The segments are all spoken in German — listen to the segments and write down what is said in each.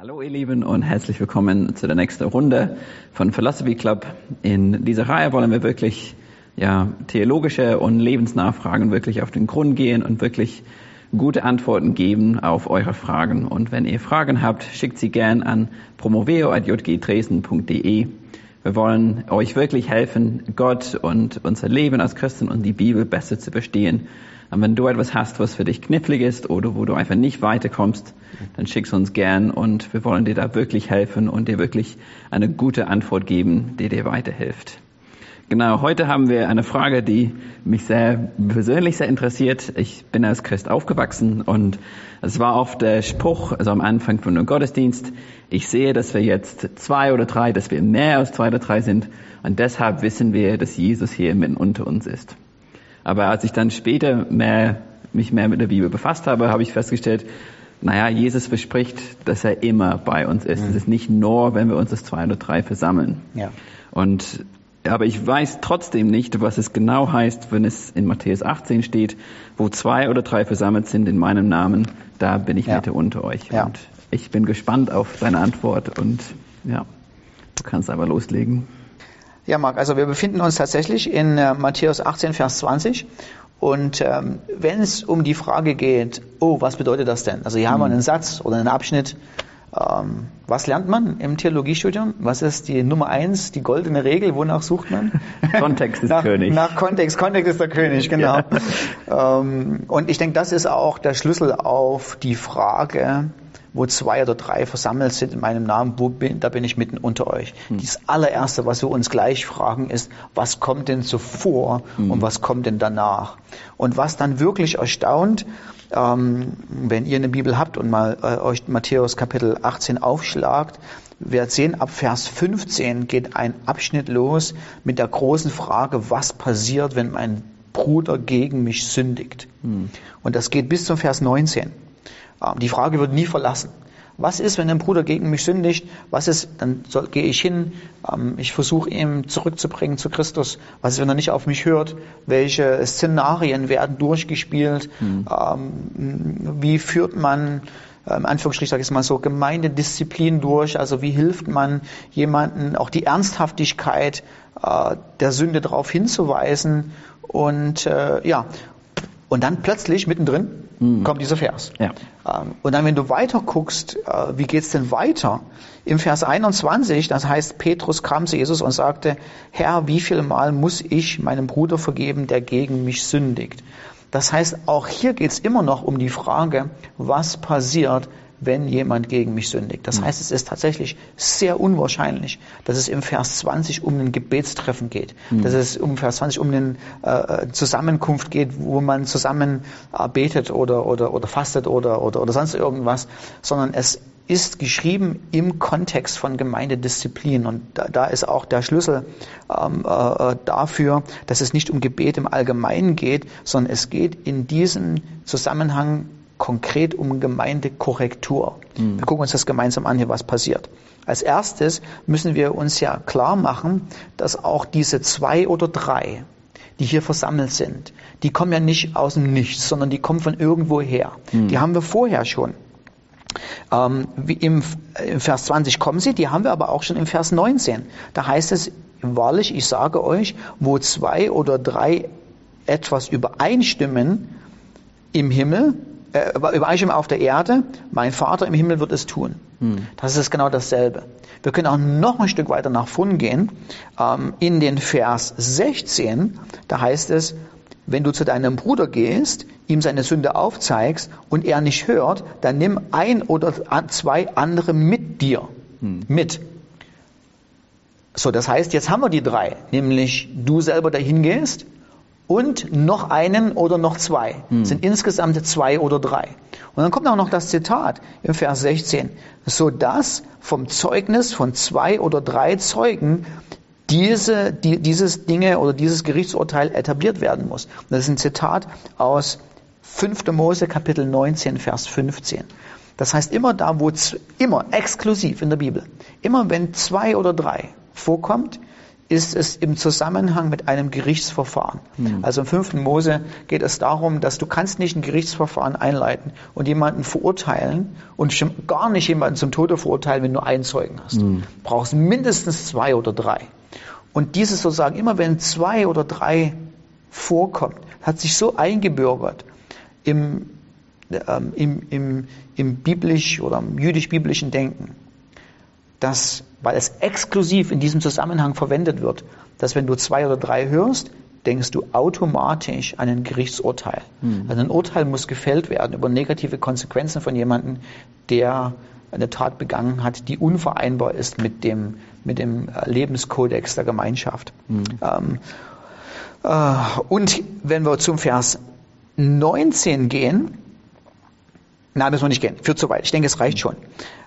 Hallo ihr Lieben und herzlich willkommen zu der nächsten Runde von Philosophy Club. In dieser Reihe wollen wir wirklich ja, theologische und Lebensnachfragen wirklich auf den Grund gehen und wirklich gute Antworten geben auf eure Fragen. Und wenn ihr Fragen habt, schickt sie gern an promoveo.jgdresden.de. Wir wollen euch wirklich helfen, Gott und unser Leben als Christen und die Bibel besser zu verstehen. Und wenn du etwas hast, was für dich knifflig ist oder wo du einfach nicht weiterkommst, dann schick's uns gern und wir wollen dir da wirklich helfen und dir wirklich eine gute Antwort geben, die dir weiterhilft. Genau, heute haben wir eine Frage, die mich sehr persönlich sehr interessiert. Ich bin als Christ aufgewachsen und es war oft der Spruch, also am Anfang von einem Gottesdienst, ich sehe, dass wir jetzt zwei oder drei, dass wir mehr als zwei oder drei sind und deshalb wissen wir, dass Jesus hier mitten unter uns ist. Aber als ich dann später mehr, mich mehr mit der Bibel befasst habe, habe ich festgestellt, naja, Jesus verspricht, dass er immer bei uns ist. Es mhm. ist nicht nur, wenn wir uns das zwei oder drei versammeln. Ja. Und, aber ich weiß trotzdem nicht, was es genau heißt, wenn es in Matthäus 18 steht, wo zwei oder drei versammelt sind in meinem Namen, da bin ich ja. Mitte unter euch. Ja. Und ich bin gespannt auf deine Antwort und ja, du kannst aber loslegen. Ja, Marc, also wir befinden uns tatsächlich in äh, Matthäus 18, Vers 20. Und ähm, wenn es um die Frage geht, oh, was bedeutet das denn? Also hier mhm. haben wir mhm. einen Satz oder einen Abschnitt. Ähm, was lernt man im Theologiestudium? Was ist die Nummer eins, die goldene Regel? Wonach sucht man? Kontext ist nach, König. Nach Kontext. Kontext ist der König, genau. Ja. Ähm, und ich denke, das ist auch der Schlüssel auf die Frage, wo zwei oder drei versammelt sind in meinem Namen, wo bin, da bin ich mitten unter euch. Hm. Das allererste, was wir uns gleich fragen, ist, was kommt denn zuvor hm. und was kommt denn danach? Und was dann wirklich erstaunt, ähm, wenn ihr eine Bibel habt und mal äh, euch Matthäus Kapitel 18 aufschlagt, wir sehen, ab Vers 15 geht ein Abschnitt los mit der großen Frage, was passiert, wenn mein Bruder gegen mich sündigt. Hm. Und das geht bis zum Vers 19. Ähm, die Frage wird nie verlassen. Was ist, wenn ein Bruder gegen mich sündigt? Was ist, dann soll, gehe ich hin, ähm, ich versuche ihn zurückzubringen zu Christus. Was ist, wenn er nicht auf mich hört? Welche Szenarien werden durchgespielt? Mhm. Ähm, wie führt man, im Anführungsstrich sage ich es mal so, Gemeindedisziplin durch? Also wie hilft man jemanden, auch die Ernsthaftigkeit äh, der Sünde darauf hinzuweisen? Und äh, ja, und dann plötzlich mittendrin mhm. kommt dieser Vers. Ja. Ähm, und dann, wenn du weiter guckst, äh, wie geht's denn weiter? Im Vers 21, das heißt, Petrus kam zu Jesus und sagte, Herr, wie viel Mal muss ich meinem Bruder vergeben, der gegen mich sündigt? Das heißt, auch hier geht's immer noch um die Frage, was passiert, wenn jemand gegen mich sündigt. Das mhm. heißt, es ist tatsächlich sehr unwahrscheinlich, dass es im Vers 20 um ein Gebetstreffen geht, mhm. dass es um Vers 20 um eine äh, Zusammenkunft geht, wo man zusammen äh, betet oder, oder, oder fastet oder, oder, oder sonst irgendwas, sondern es ist geschrieben im Kontext von Gemeindedisziplin. Und da, da ist auch der Schlüssel ähm, äh, dafür, dass es nicht um Gebet im Allgemeinen geht, sondern es geht in diesem Zusammenhang konkret um Gemeindekorrektur. Mhm. Wir gucken uns das gemeinsam an, hier was passiert. Als erstes müssen wir uns ja klar machen, dass auch diese zwei oder drei, die hier versammelt sind, die kommen ja nicht aus dem Nichts, sondern die kommen von irgendwo her. Mhm. Die haben wir vorher schon. Ähm, wie im, im Vers 20 kommen sie, die haben wir aber auch schon im Vers 19. Da heißt es, wahrlich, ich sage euch, wo zwei oder drei etwas übereinstimmen im Himmel, äh, Übereinstimmung auf der Erde, mein Vater im Himmel wird es tun. Hm. Das ist genau dasselbe. Wir können auch noch ein Stück weiter nach vorn gehen. Ähm, in den Vers 16, da heißt es, wenn du zu deinem Bruder gehst, ihm seine Sünde aufzeigst und er nicht hört, dann nimm ein oder zwei andere mit dir. Hm. Mit. So, das heißt, jetzt haben wir die drei, nämlich du selber dahin gehst, und noch einen oder noch zwei. Hm. sind insgesamt zwei oder drei. Und dann kommt auch noch das Zitat im Vers 16, so dass vom Zeugnis von zwei oder drei Zeugen diese, die, dieses Dinge oder dieses Gerichtsurteil etabliert werden muss. Und das ist ein Zitat aus 5. Mose Kapitel 19, Vers 15. Das heißt, immer da, wo, immer exklusiv in der Bibel, immer wenn zwei oder drei vorkommt, ist es im Zusammenhang mit einem Gerichtsverfahren. Also im fünften Mose geht es darum, dass du kannst nicht ein Gerichtsverfahren einleiten und jemanden verurteilen und gar nicht jemanden zum Tode verurteilen, wenn du einen Zeugen hast. Du brauchst mindestens zwei oder drei. Und dieses sozusagen, immer wenn zwei oder drei vorkommt, hat sich so eingebürgert im, ähm, im, im, im biblisch oder im jüdisch-biblischen Denken, dass, weil es exklusiv in diesem Zusammenhang verwendet wird, dass wenn du zwei oder drei hörst, denkst du automatisch an ein Gerichtsurteil. Hm. Also ein Urteil muss gefällt werden über negative Konsequenzen von jemandem, der eine Tat begangen hat, die unvereinbar ist mit dem, mit dem äh, Lebenskodex der Gemeinschaft. Ähm, äh, und wenn wir zum Vers 19 gehen, Nein, müssen wir nicht gehen. Führt zu weit. Ich denke, es reicht schon.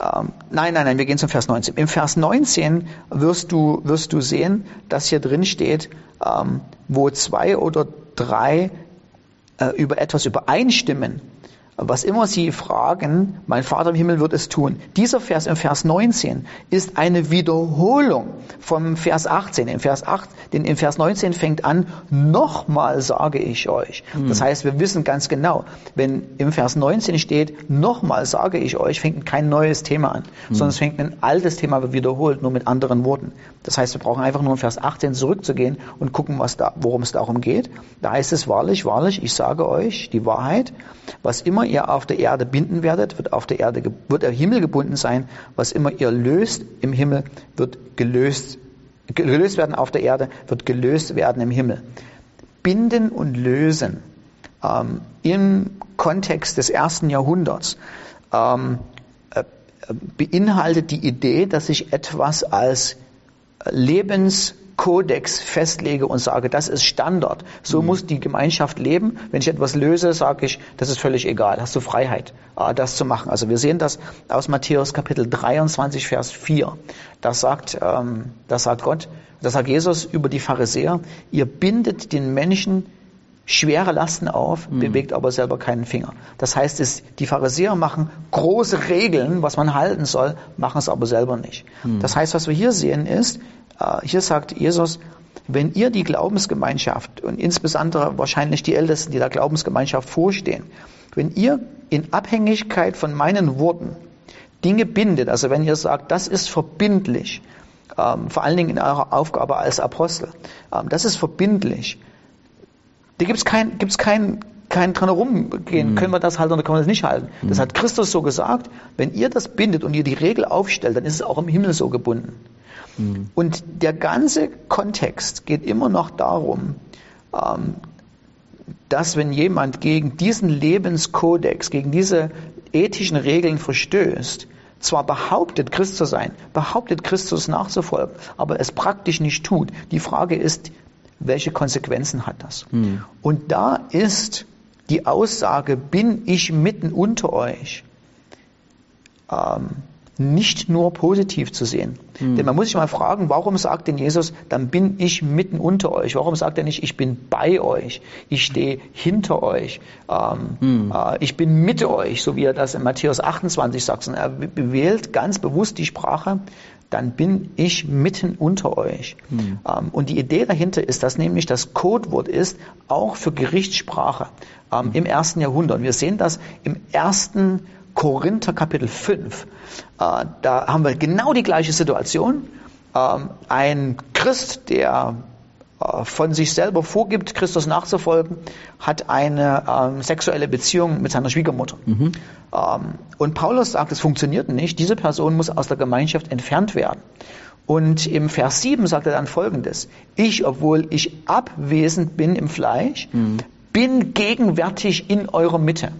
Ähm, nein, nein, nein, wir gehen zum Vers 19. Im Vers 19 wirst du, wirst du sehen, dass hier drin steht, ähm, wo zwei oder drei äh, über etwas übereinstimmen, was immer sie fragen, mein Vater im Himmel wird es tun. Dieser Vers im Vers 19 ist eine Wiederholung vom Vers 18. Im Vers 8, denn im Vers 19 fängt an, nochmal sage ich euch. Das heißt, wir wissen ganz genau, wenn im Vers 19 steht, nochmal sage ich euch, fängt kein neues Thema an, sondern es fängt ein altes Thema wiederholt, nur mit anderen Worten. Das heißt, wir brauchen einfach nur im Vers 18 zurückzugehen und gucken, was da, worum es darum geht. Da heißt es wahrlich, wahrlich, ich sage euch die Wahrheit, was immer ihr auf der Erde binden werdet, wird auf der Erde, wird im Himmel gebunden sein. Was immer ihr löst im Himmel, wird gelöst, gelöst werden auf der Erde, wird gelöst werden im Himmel. Binden und lösen ähm, im Kontext des ersten Jahrhunderts ähm, äh, äh, beinhaltet die Idee, dass ich etwas als Lebenskodex festlege und sage, das ist Standard. So muss die Gemeinschaft leben. Wenn ich etwas löse, sage ich, das ist völlig egal. Hast du Freiheit, äh, das zu machen. Also wir sehen das aus Matthäus Kapitel 23, Vers 4. Das sagt, ähm, das sagt Gott, das sagt Jesus über die Pharisäer. Ihr bindet den Menschen schwere Lasten auf, bewegt aber selber keinen Finger. Das heißt, es, die Pharisäer machen große Regeln, was man halten soll, machen es aber selber nicht. Das heißt, was wir hier sehen ist, hier sagt Jesus, wenn ihr die Glaubensgemeinschaft und insbesondere wahrscheinlich die Ältesten, die der Glaubensgemeinschaft vorstehen, wenn ihr in Abhängigkeit von meinen Worten Dinge bindet, also wenn ihr sagt, das ist verbindlich, ähm, vor allen Dingen in eurer Aufgabe als Apostel, ähm, das ist verbindlich, da gibt's kein, gibt's kein, kein dran herumgehen. Können wir das halten oder können wir das nicht halten? Das hat Christus so gesagt. Wenn ihr das bindet und ihr die Regel aufstellt, dann ist es auch im Himmel so gebunden. Und der ganze Kontext geht immer noch darum, ähm, dass wenn jemand gegen diesen Lebenskodex, gegen diese ethischen Regeln verstößt, zwar behauptet, Christ zu sein, behauptet, Christus nachzufolgen, aber es praktisch nicht tut. Die Frage ist, welche Konsequenzen hat das? Und da ist die Aussage, bin ich mitten unter euch, ähm, nicht nur positiv zu sehen. Denn man muss sich mal fragen, warum sagt denn Jesus, dann bin ich mitten unter euch? Warum sagt er nicht, ich bin bei euch, ich stehe hinter euch, ähm, äh, ich bin mit euch, so wie er das in Matthäus 28 sagt. sondern Er wählt ganz bewusst die Sprache, dann bin ich mitten unter euch. Ähm, und die Idee dahinter ist, dass nämlich das Codewort ist, auch für Gerichtssprache ähm, im ersten Jahrhundert. Wir sehen das im ersten Korinther Kapitel 5. Äh, da haben wir genau die gleiche Situation. Ähm, ein Christ, der von sich selber vorgibt, Christus nachzufolgen, hat eine ähm, sexuelle Beziehung mit seiner Schwiegermutter. Ähm, und Paulus sagt, es funktioniert nicht. Diese Person muss aus der Gemeinschaft entfernt werden. Und im Vers 7 sagt er dann Folgendes. Ich, obwohl ich abwesend bin im Fleisch, bin gegenwärtig in eurer Mitte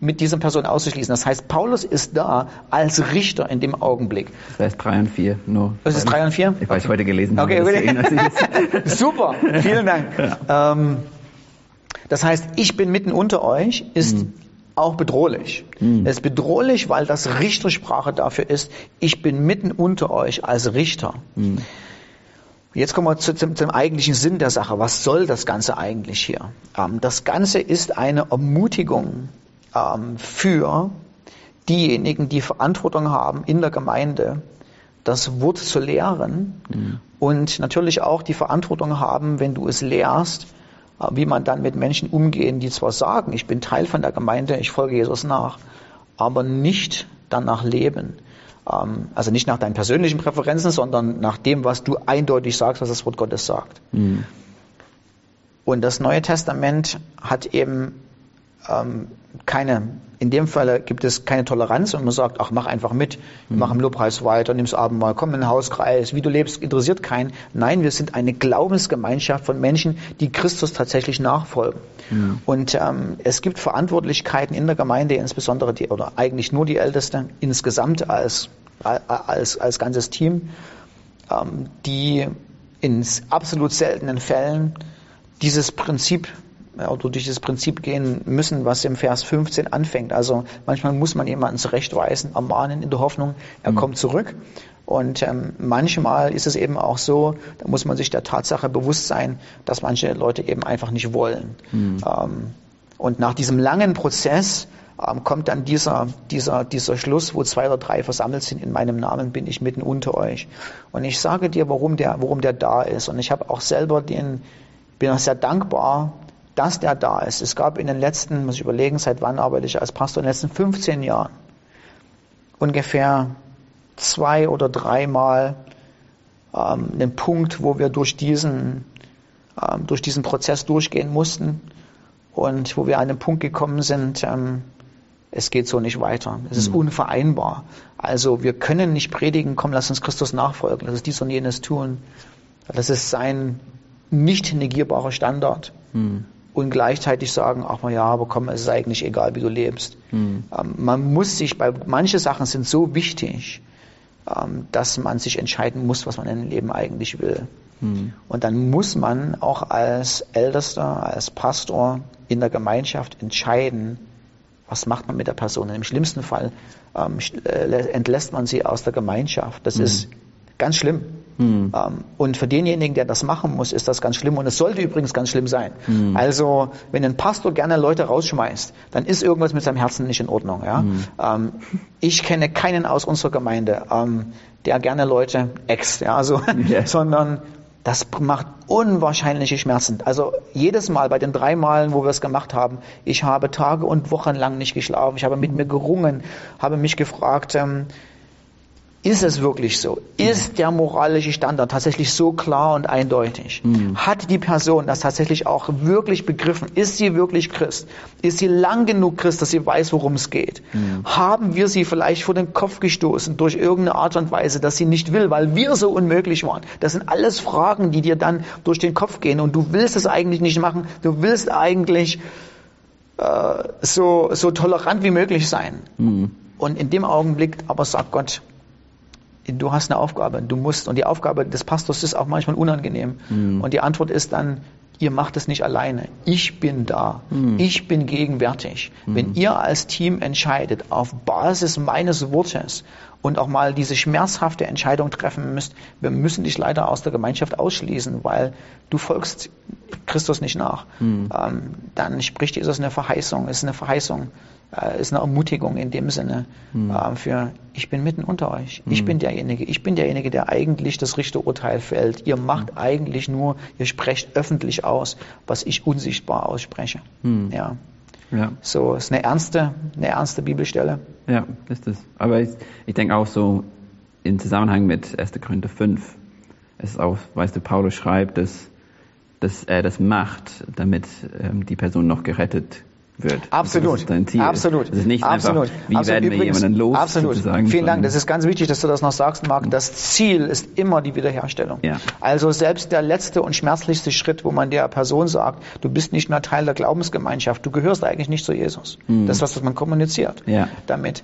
mit dieser Person auszuschließen. Das heißt, Paulus ist da als Richter in dem Augenblick. Vers 3 und 4 nur. Das ist 3 und 4? Ich weiß heute gelesen. habe, Okay, okay. jetzt. Super, vielen Dank. Ähm, das heißt, ich bin mitten unter euch, ist auch bedrohlich. Es ist bedrohlich, weil das Richtersprache dafür ist, ich bin mitten unter euch als Richter. Jetzt kommen wir zu, zum, zum eigentlichen Sinn der Sache. Was soll das Ganze eigentlich hier? Ähm, das Ganze ist eine Ermutigung ähm, für diejenigen, die Verantwortung haben in der Gemeinde, das Wort zu lehren Mhm. und natürlich auch die Verantwortung haben, wenn du es lehrst, äh, wie man dann mit Menschen umgehen, die zwar sagen, ich bin Teil von der Gemeinde, ich folge Jesus nach, aber nicht danach leben. Ähm, Also nicht nach deinen persönlichen Präferenzen, sondern nach dem, was du eindeutig sagst, was das Wort Gottes sagt. Mhm. Und das Neue Testament hat eben ähm, keine, in dem Fall gibt es keine Toleranz und man sagt, ach, mach einfach mit, mach im Lobpreis weiter, nimm's Abendmahl, komm in den Hauskreis, wie du lebst, interessiert keinen. Nein, wir sind eine Glaubensgemeinschaft von Menschen, die Christus tatsächlich nachfolgen. Und ähm, es gibt Verantwortlichkeiten in der Gemeinde, insbesondere die, oder eigentlich nur die Älteste, insgesamt als, als, als ganzes Team, ähm, die in absolut seltenen Fällen dieses Prinzip oder durch dieses Prinzip gehen müssen, was im Vers 15 anfängt. Also manchmal muss man jemanden zurechtweisen, ermahnen in der Hoffnung, er kommt zurück. Und ähm, manchmal ist es eben auch so, da muss man sich der Tatsache bewusst sein, dass manche Leute eben einfach nicht wollen. Ähm, und nach diesem langen Prozess ähm, kommt dann dieser, dieser, dieser Schluss, wo zwei oder drei versammelt sind, in meinem Namen bin ich mitten unter euch. Und ich sage dir, warum der, warum der da ist. Und ich habe auch selber den, bin auch sehr dankbar, dass der da ist. Es gab in den letzten, muss ich überlegen, seit wann arbeite ich als Pastor, in den letzten 15 Jahren ungefähr zwei oder dreimal ähm, einen Punkt, wo wir durch diesen, ähm, durch diesen Prozess durchgehen mussten und wo wir an den Punkt gekommen sind, ähm, es geht so nicht weiter. Es ist unvereinbar. Also wir können nicht predigen, komm, lass uns Christus nachfolgen, lass uns dies und jenes tun. Das ist sein nicht negierbarer Standard. Und gleichzeitig sagen, ach mal ja, aber komm, es ist eigentlich egal, wie du lebst. Ähm, man muss sich bei, manche Sachen sind so wichtig, ähm, dass man sich entscheiden muss, was man im Leben eigentlich will. Und dann muss man auch als Ältester, als Pastor in der Gemeinschaft entscheiden, was macht man mit der Person. Im schlimmsten Fall ähm, äh, entlässt man sie aus der Gemeinschaft. Das ist ganz schlimm. Ähm, und für denjenigen, der das machen muss, ist das ganz schlimm. Und es sollte übrigens ganz schlimm sein. Also, wenn ein Pastor gerne Leute rausschmeißt, dann ist irgendwas mit seinem Herzen nicht in Ordnung. Ja? Ähm, ich kenne keinen aus unserer Gemeinde, ähm, der gerne Leute ex, ja, also, Ja. sondern das macht unwahrscheinliche Schmerzen. Also jedes Mal bei den drei Malen, wo wir es gemacht haben, ich habe Tage und Wochen lang nicht geschlafen, ich habe mit mir gerungen, habe mich gefragt, ähm, ist es wirklich so? Ist der moralische Standard tatsächlich so klar und eindeutig? Hat die Person das tatsächlich auch wirklich begriffen? Ist sie wirklich Christ? Ist sie lang genug Christ, dass sie weiß, worum es geht? Haben wir sie vielleicht vor den Kopf gestoßen durch irgendeine Art und Weise, dass sie nicht will, weil wir so unmöglich waren? Das sind alles Fragen, die dir dann durch den Kopf gehen und du willst es eigentlich nicht machen. Du willst eigentlich äh, so, so tolerant wie möglich sein. Und in dem Augenblick aber sagt Gott, du hast eine Aufgabe, du musst. Und die Aufgabe des Pastors ist auch manchmal unangenehm. Und die Antwort ist dann, ihr macht es nicht alleine. Ich bin da. Ich bin gegenwärtig. Wenn ihr als Team entscheidet, auf Basis meines Wortes und auch mal diese schmerzhafte Entscheidung treffen müsst, wir müssen dich leider aus der Gemeinschaft ausschließen, weil du folgst Christus nicht nach, ähm, dann spricht Jesus eine Verheißung, ist eine Verheißung, äh, ist eine Ermutigung in dem Sinne äh, für, ich bin mitten unter euch, ich bin derjenige, ich bin derjenige, der eigentlich das Richterurteil fällt. Ihr macht eigentlich nur, ihr sprecht öffentlich aus, was ich unsichtbar ausspreche. Ja. Ja. So, ist eine ernste, eine ernste Bibelstelle. Ja, ist es. Aber ich, ich denke auch so im Zusammenhang mit 1. Korinther 5, es ist auch, weißt du, Paulus schreibt, dass, dass er das macht, damit ähm, die Person noch gerettet wird. Absolut. Das ist dein Ziel. Absolut. Es ist nicht absolut. einfach, wie absolut. werden wir Übrigens, jemanden los, Absolut. Vielen Dank. Das ist ganz wichtig, dass du das noch sagst, Marc. Das Ziel ist immer die Wiederherstellung. Ja. Also selbst der letzte und schmerzlichste Schritt, wo man der Person sagt, du bist nicht mehr Teil der Glaubensgemeinschaft, du gehörst eigentlich nicht zu Jesus. Das ist was, was man kommuniziert Ja. damit.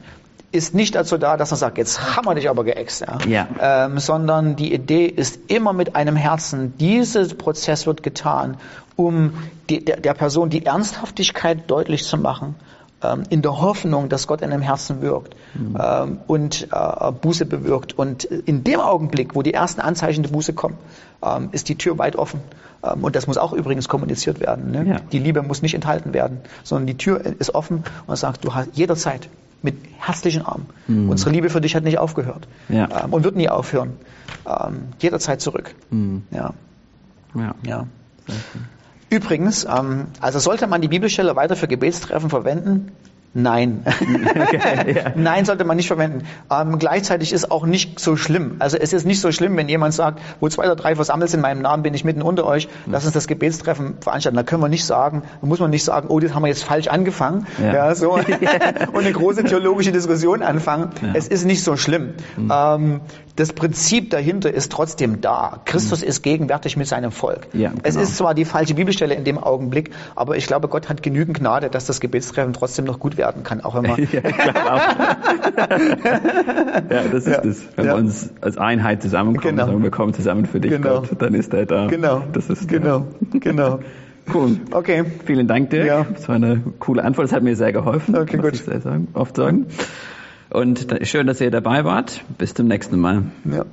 Ist nicht dazu da, dass man sagt, jetzt haben wir dich aber geäxt, ja. Ja. Ähm, sondern die Idee ist immer mit einem Herzen, dieser Prozess wird getan, um die, der, der Person die Ernsthaftigkeit deutlich zu machen, ähm, in der Hoffnung, dass Gott in dem Herzen wirkt ähm, und äh, Buße bewirkt. Und in dem Augenblick, wo die ersten Anzeichen der Buße kommen, ähm, ist die Tür weit offen. Ähm, und das muss auch übrigens kommuniziert werden. Ne? Ja. Die Liebe muss nicht enthalten werden, sondern die Tür ist offen und sagt, du hast jederzeit mit herzlichen Armen. Unsere Liebe für dich hat nicht aufgehört Ja. ähm, und wird nie aufhören. Ähm, jederzeit zurück. Mhm. Ja, Ja. ja. Übrigens, ähm, also sollte man die Bibelstelle weiter für Gebetstreffen verwenden? Nein. Nein, sollte man nicht verwenden. Ähm, gleichzeitig ist auch nicht so schlimm. Also es ist nicht so schlimm, wenn jemand sagt, wo zwei oder drei versammelt sind in meinem Namen, bin ich mitten unter euch, lass uns das Gebetstreffen veranstalten. Da können wir nicht sagen, da muss man nicht sagen, oh, das haben wir jetzt falsch angefangen. Ja. Ja. so. und eine große theologische Diskussion anfangen. Es ist nicht so schlimm. Ähm, das Prinzip dahinter ist trotzdem da. Christus ist gegenwärtig mit seinem Volk. Ja, Es genau. ist zwar die falsche Bibelstelle in dem Augenblick, aber ich glaube, Gott hat genügend Gnade, dass das Gebetstreffen trotzdem noch gut werden kann, auch man ja, ja, das ist Ja. es. Wenn wir uns als Einheit zusammenkommen, Genau. sagen wir kommen zusammen für dich, Genau. Gott, dann ist er da. Genau. Das ist genau. Genau. Cool. Okay. Vielen Dank, Dirk. Ja. Das war eine coole Antwort. Das hat mir sehr geholfen. Okay, muss gut. Ich sehr sagen, oft sagen. Und schön, dass ihr dabei wart. Bis zum nächsten Mal. Ja.